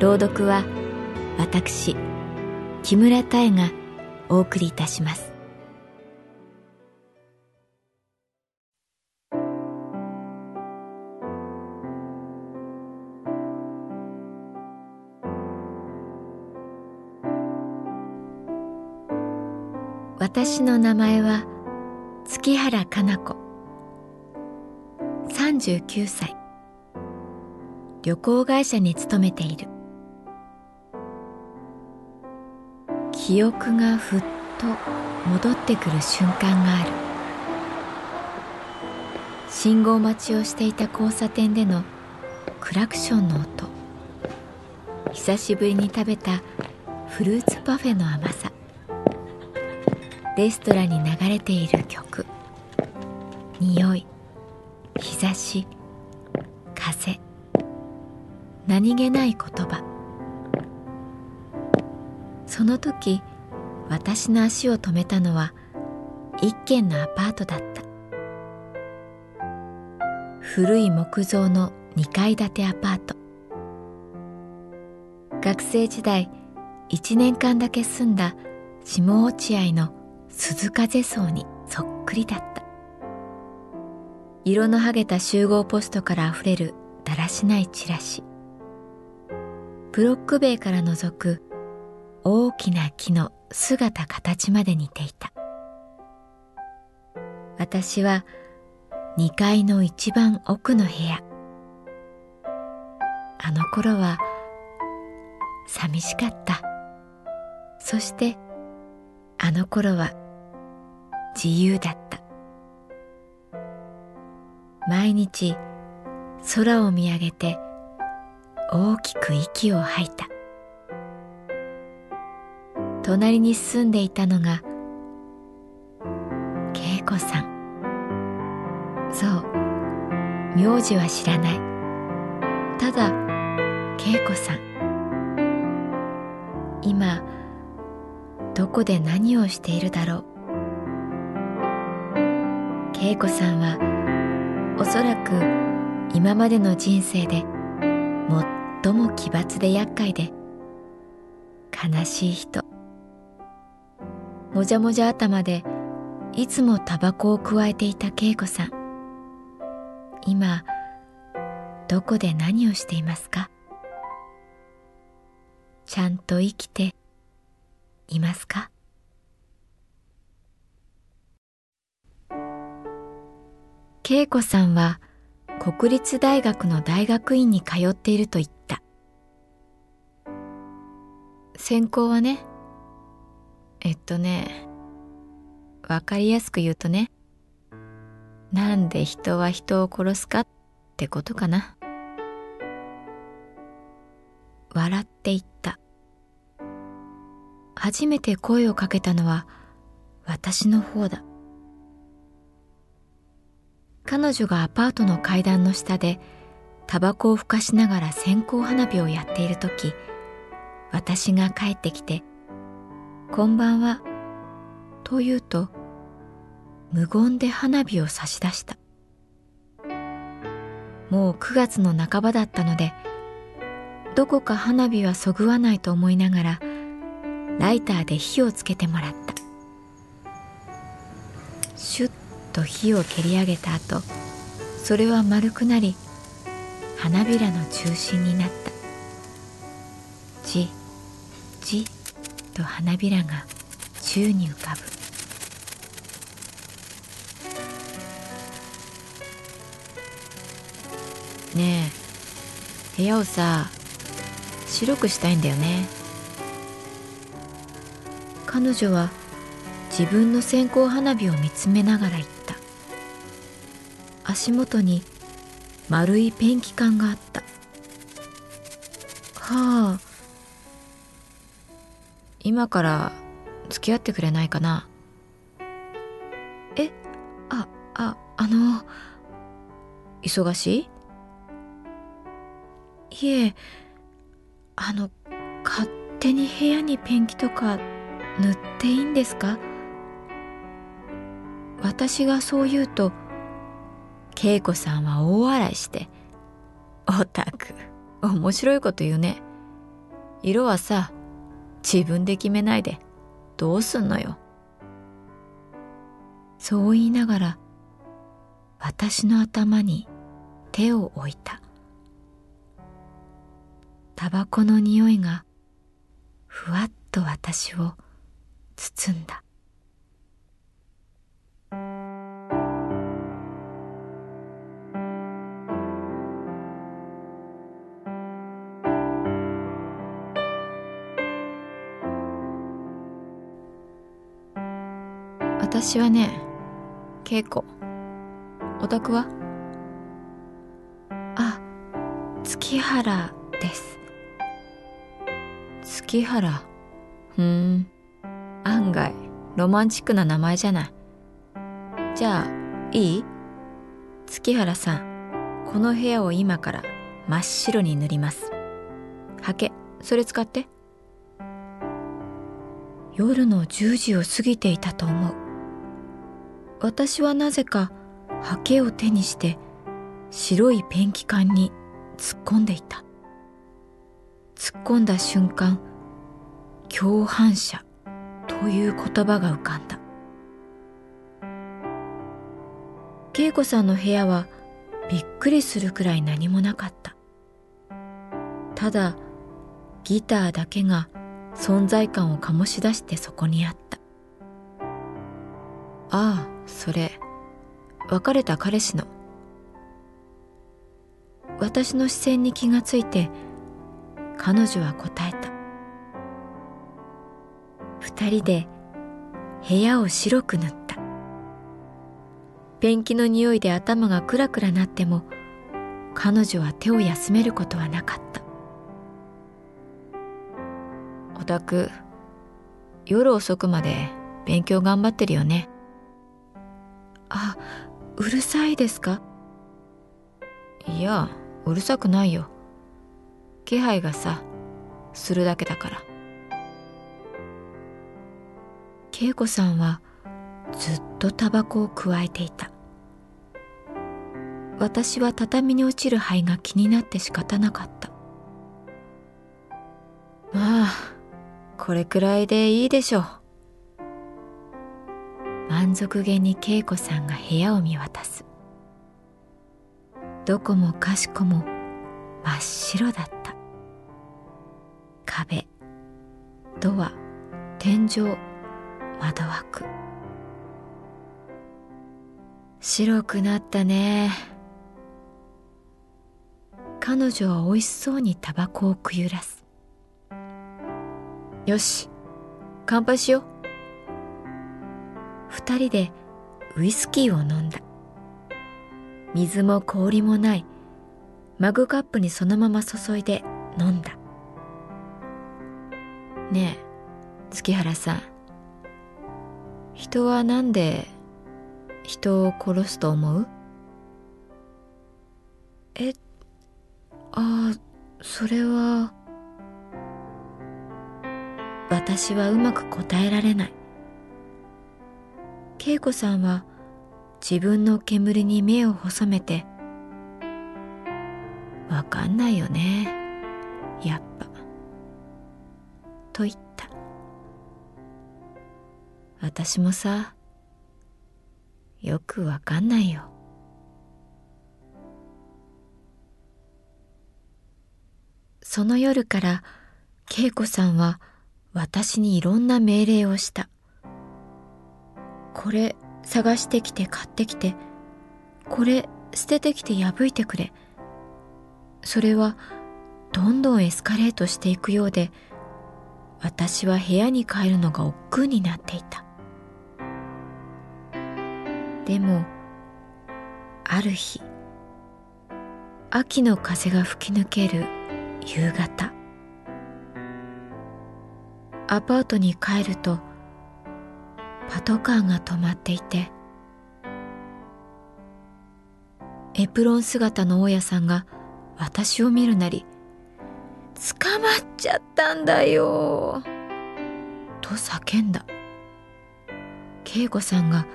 朗読は私木村多江がお送りいたします。私の名前は月原かな子。39歳。旅行会社に勤めている。記憶がふっと戻ってくる瞬間がある。信号待ちをしていた交差点でのクラクションの音。久しぶりに食べたフルーツパフェの甘さ。レストランに流れている曲。匂い。日差し。風。何気ない言葉。その時私の足を止めたのは一軒のアパートだった。古い木造の2階建てアパート。学生時代1年間だけ住んだ下落合の鈴風荘にそっくりだった。色の剥げた集合ポストからあふれるだらしないチラシ。ブロック塀から覗く大きな木の姿形まで似ていた。私は2階の一番奥の部屋。あの頃は寂しかった。そしてあの頃は自由だった。毎日空を見上げて大きく息を吐いた。隣に住んでいたのが恵子さん。そう。名字は知らない。ただ恵子さん。今どこで何をしているだろう。恵子さんはおそらく今までの人生で最も奇抜で厄介で悲しい人。もじゃもじゃ頭でいつもタバコをくわえていた恵子さん。今どこで何をしていますか？ちゃんと生きていますか？恵子さんは国立大学の大学院に通っていると言った。専攻はね、えっとね、わかりやすく言うとね、なんで人は人を殺すかってことかな。笑って言った。初めて声をかけたのは私の方だ。彼女がアパートの階段の下でタバコをふかしながら線香花火をやっている時私が帰ってきて「こんばんは」と言うと無言で花火を差し出した。もう9月の半ばだったのでどこか花火はそぐわないと思いながらライターで火をつけてもらった。シュッと火を蹴り上げた後それは丸くなり花びらの中心になった。と花びらが宙に浮かぶ。ねえ部屋をさ白くしたいんだよね。彼女は自分の線香花火を見つめながら言った。足元に丸いペンキ缶があった。はあ今から付き合ってくれないかな？えあああの忙しい？いえあの勝手に部屋にペンキとか塗っていいんですか？私がそう言うと恵子さんは大笑いして「おたく面白いこと言うね。色はさ自分で決めないでどうすんのよ」そう言いながら私の頭に手を置いた。タバコの匂いがふわっと私を包んだ。私はね稽古お宅は？あ月原です。月原？ふん。案外ロマンチックな名前じゃない。じゃあいい？月原さんこの部屋を今から真っ白に塗ります。ハケそれ使って。夜の10時を過ぎていたと思う。私はなぜかハケを手にして白いペンキ缶に突っ込んでいた。突っ込んだ瞬間共犯者という言葉が浮かんだ。恵子さんの部屋はびっくりするくらい何もなかった。ただギターだけが存在感を醸し出してそこにあった。ああそれ別れた彼氏の。私の視線に気がついて彼女は答えた。二人で部屋を白く塗った。ペンキの匂いで頭がクラクラなっても彼女は手を休めることはなかった。オタク夜遅くまで勉強頑張ってるよね。うるさいですか？いやうるさくないよ。気配がさするだけだから。恵子さんはずっとタバコをくわえていた。私は畳に落ちる灰が気になって仕方なかった。まあこれくらいでいいでしょう満足げに恵子さんが部屋を見渡す。どこもかしこも真っ白だった。壁ドア天井窓枠。白くなったね。彼女は美味しそうにタバコをくゆらす。よし乾杯しよう。二人でウイスキーを飲んだ。水も氷もない。マグカップにそのまま注いで飲んだ。ねえ月原さん。人は何で人を殺すと思う？えああそれは私はうまく答えられない。恵子さんは自分の煙に目を細めて「わかんないよね。やっぱ」と言った。私もさよくわかんないよ。その夜から恵子さんは私にいろんな命令をした。これ探してきて買ってきて、これ捨ててきて破いてくれ。それはどんどんエスカレートしていくようで、私は部屋に帰るのが億劫になっていた。でも、ある日、秋の風が吹き抜ける夕方、アパートに帰ると、パトカーが止まっていて、エプロン姿の大家さんが私を見るなり、捕まっちゃったんだよ。と叫んだ。恵子さんが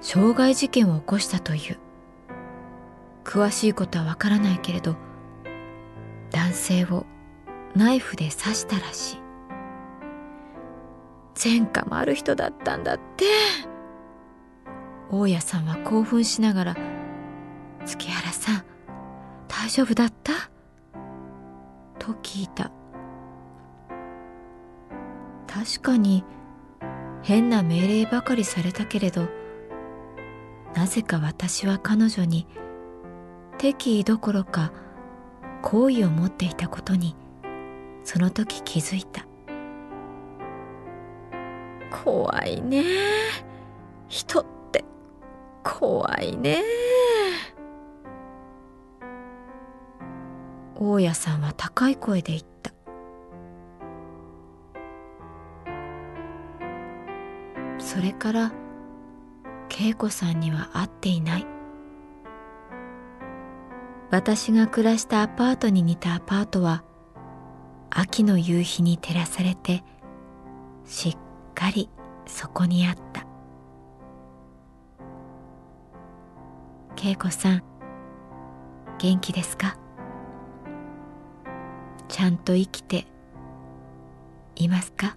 傷害事件を起こしたという。詳しいことはわからないけれど、男性をナイフで刺したらしい。前科もある人だったんだって。大家さんは興奮しながら、月原さん、大丈夫だった？と聞いた。確かに変な命令ばかりされたけれど、なぜか私は彼女に敵意どころか好意を持っていたことにその時気づいた。怖いね。人って怖いね。大家さんは高い声で言った。それから恵子さんには会っていない。私が暮らしたアパートに似たアパートは秋の夕日に照らされてしっかりそこにあった。恵子さん元気ですか？ちゃんと生きていますか？